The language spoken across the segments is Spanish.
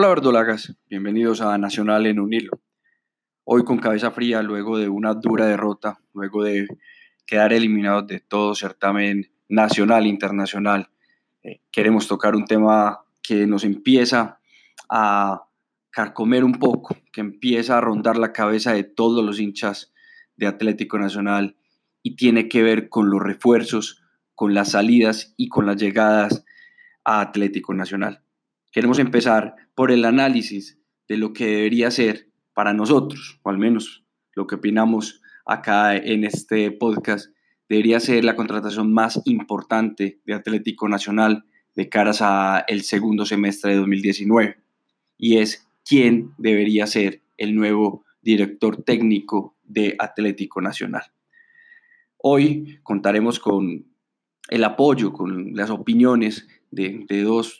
Hola verdolagas, bienvenidos a Nacional en un hilo. Hoy con cabeza fría, luego de una dura derrota, luego de quedar eliminados de todo certamen nacional internacional, eh, queremos tocar un tema que nos empieza a carcomer un poco, que empieza a rondar la cabeza de todos los hinchas de Atlético Nacional y tiene que ver con los refuerzos, con las salidas y con las llegadas a Atlético Nacional. Queremos empezar por el análisis de lo que debería ser para nosotros, o al menos lo que opinamos acá en este podcast, debería ser la contratación más importante de Atlético Nacional de caras a el segundo semestre de 2019 y es quién debería ser el nuevo director técnico de Atlético Nacional. Hoy contaremos con el apoyo, con las opiniones de, de dos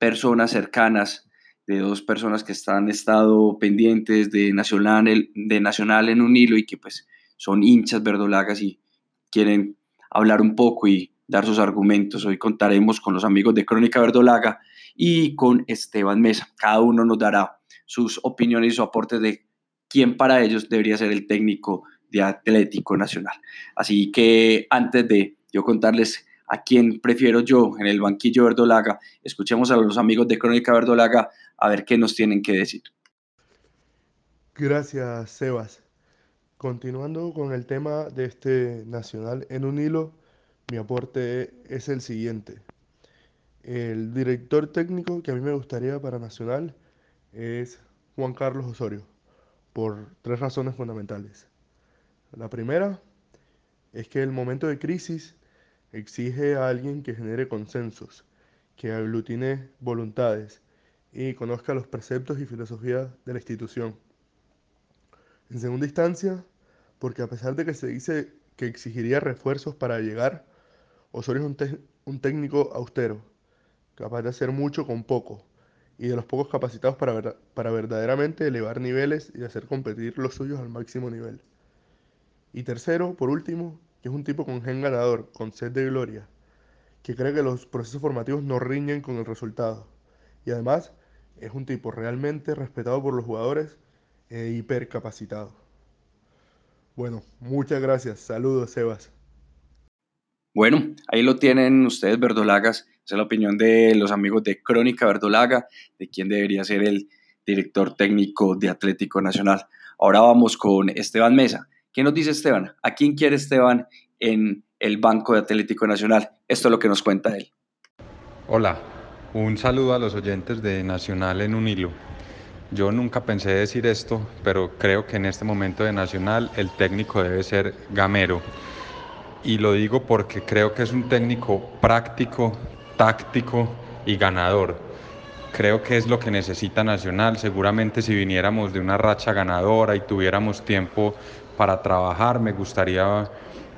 personas cercanas, de dos personas que están estado pendientes de Nacional, de Nacional en un hilo y que pues son hinchas verdolagas y quieren hablar un poco y dar sus argumentos. Hoy contaremos con los amigos de Crónica Verdolaga y con Esteban Mesa. Cada uno nos dará sus opiniones y su aporte de quién para ellos debería ser el técnico de Atlético Nacional. Así que antes de yo contarles a quién prefiero yo en el banquillo verdolaga. Escuchemos a los amigos de Crónica Verdolaga a ver qué nos tienen que decir. Gracias, Sebas. Continuando con el tema de este Nacional en un hilo, mi aporte es el siguiente. El director técnico que a mí me gustaría para Nacional es Juan Carlos Osorio, por tres razones fundamentales. La primera es que el momento de crisis Exige a alguien que genere consensos, que aglutine voluntades y conozca los preceptos y filosofías de la institución. En segunda instancia, porque a pesar de que se dice que exigiría refuerzos para llegar, Osorio es un, técnico austero, capaz de hacer mucho con poco, y de los pocos capacitados para, para verdaderamente elevar niveles y hacer competir los suyos al máximo nivel. Y tercero, por último, que es un tipo con gen ganador, con sed de gloria, que cree que los procesos formativos no riñen con el resultado. Y además es un tipo realmente respetado por los jugadores e hipercapacitado. Bueno, muchas gracias. Saludos, Sebas. Bueno, ahí lo tienen ustedes, verdolagas. Esa es la opinión de los amigos de Crónica Verdolaga, de quién debería ser el director técnico de Atlético Nacional. Ahora vamos con Esteban Mesa. ¿Qué nos dice Esteban? ¿A quién quiere Esteban en el Banco de Atlético Nacional? Esto es lo que nos cuenta él. Hola, un saludo a los oyentes de Nacional en un hilo. Yo nunca pensé decir esto, pero creo que en este momento de Nacional el técnico debe ser Gamero. Y lo digo porque creo que es un técnico práctico, táctico y ganador. Creo que es lo que necesita Nacional. Seguramente si viniéramos de una racha ganadora y tuviéramos tiempo para trabajar. Me gustaría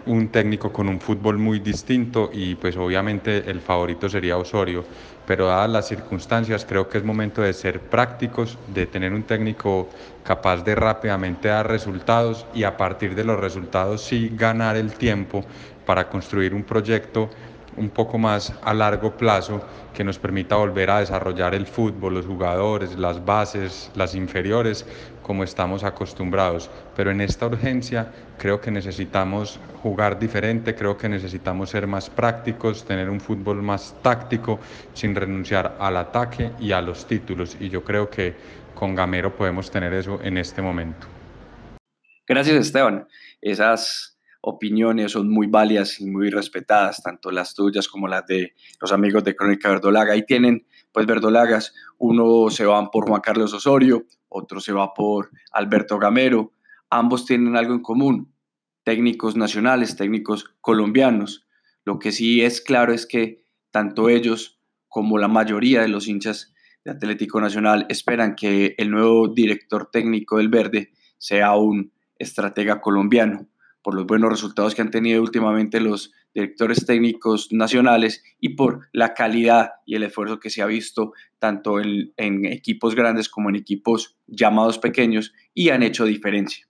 un técnico con un fútbol muy distinto y pues obviamente el favorito sería Osorio, pero dadas las circunstancias creo que es momento de ser prácticos, de tener un técnico capaz de rápidamente dar resultados y a partir de los resultados sí ganar el tiempo para construir un proyecto un poco más a largo plazo que nos permita volver a desarrollar el fútbol, los jugadores, las bases, las inferiores, como estamos acostumbrados. Pero en esta urgencia creo que necesitamos jugar diferente, creo que necesitamos ser más prácticos, tener un fútbol más táctico, sin renunciar al ataque y a los títulos. Y yo creo que con Gamero podemos tener eso en este momento. Gracias Esteban. Esas opiniones son muy válidas y muy respetadas, tanto las tuyas como las de los amigos de Crónica Verdolaga. Ahí tienen, pues, Verdolagas, uno se van por Juan Carlos Osorio, otro se va por Alberto Gamero. Ambos tienen algo en común, técnicos nacionales, técnicos colombianos. Lo que sí es claro es que tanto ellos como la mayoría de los hinchas de Atlético Nacional esperan que el nuevo director técnico del Verde sea un estratega colombiano por los buenos resultados que han tenido últimamente los directores técnicos nacionales y por la calidad y el esfuerzo que se ha visto tanto en, equipos grandes como en equipos llamados pequeños y han hecho diferencia.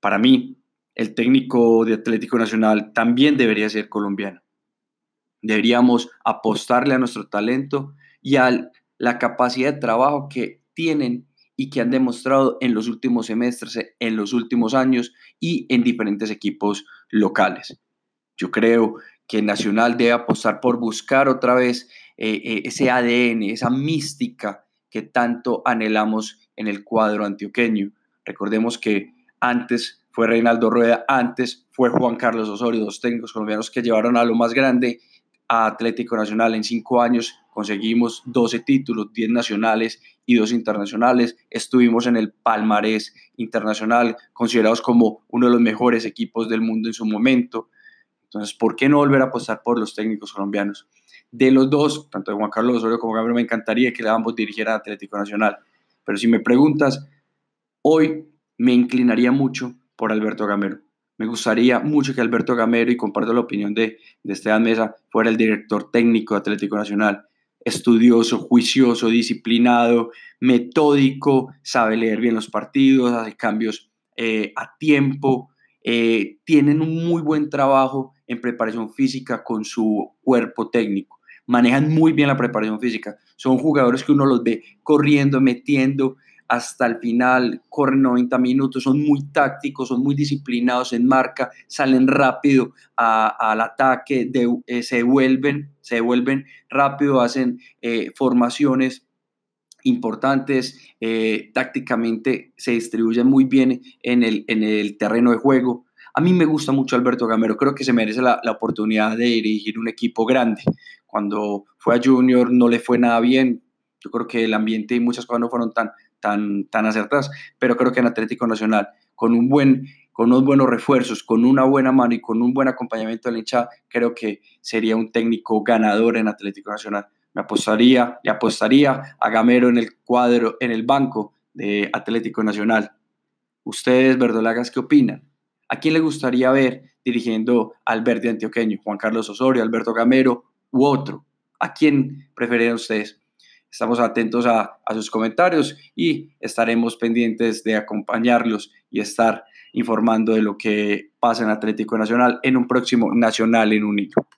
Para mí, el técnico de Atlético Nacional también debería ser colombiano. Deberíamos apostarle a nuestro talento y a la capacidad de trabajo que tienen y que han demostrado en los últimos semestres, en los últimos años y en diferentes equipos locales. Yo creo que Nacional debe apostar por buscar otra vez eh, eh, ese ADN, esa mística que tanto anhelamos en el cuadro antioqueño. Recordemos que antes fue Reinaldo Rueda, antes fue Juan Carlos Osorio, dos técnicos colombianos que llevaron a lo más grande a Atlético Nacional. En cinco años conseguimos 12 títulos, 10 nacionales y dos internacionales. Estuvimos en el palmarés internacional, considerados como uno de los mejores equipos del mundo en su momento. Entonces, ¿por qué no volver a apostar por los técnicos colombianos? De los dos, tanto de Juan Carlos Osorio como Gabriel, me encantaría que ambos dirigieran Atlético Nacional. Pero si me preguntas, hoy me inclinaría mucho por Alberto Gamero. Me gustaría mucho que Alberto Gamero, y comparto la opinión de, de Esteban Mesa, fuera el director técnico de Atlético Nacional. Estudioso, juicioso, disciplinado, metódico, sabe leer bien los partidos, hace cambios eh, a tiempo, eh, tienen un muy buen trabajo en preparación física con su cuerpo técnico. Manejan muy bien la preparación física. Son jugadores que uno los ve corriendo, metiendo, hasta el final, corren 90 minutos, son muy tácticos, son muy disciplinados en marca, salen rápido al ataque, eh, se devuelven, se devuelven rápido, hacen eh, formaciones importantes, eh, tácticamente se distribuyen muy bien en el, en el terreno de juego. A mí me gusta mucho Alberto Gamero, creo que se merece la, la, oportunidad de dirigir un equipo grande. Cuando fue a Junior no le fue nada bien, yo creo que el ambiente y muchas cosas no fueron tan, tan, tan acertadas, pero creo que en Atlético Nacional, con, un buen, con unos buenos refuerzos, con una buena mano y con un buen acompañamiento del hincha, creo que sería un técnico ganador en Atlético Nacional. Me apostaría, y apostaría a Gamero en el cuadro, en el banco de Atlético Nacional. Ustedes, verdolagas, ¿qué opinan? ¿A quién le gustaría ver dirigiendo al verde antioqueño? ¿Juan Carlos Osorio, Alberto Gamero u otro? ¿A quién prefieren ustedes? Estamos atentos a, sus comentarios y estaremos pendientes de acompañarlos y estar informando de lo que pasa en Atlético Nacional en un próximo Nacional en un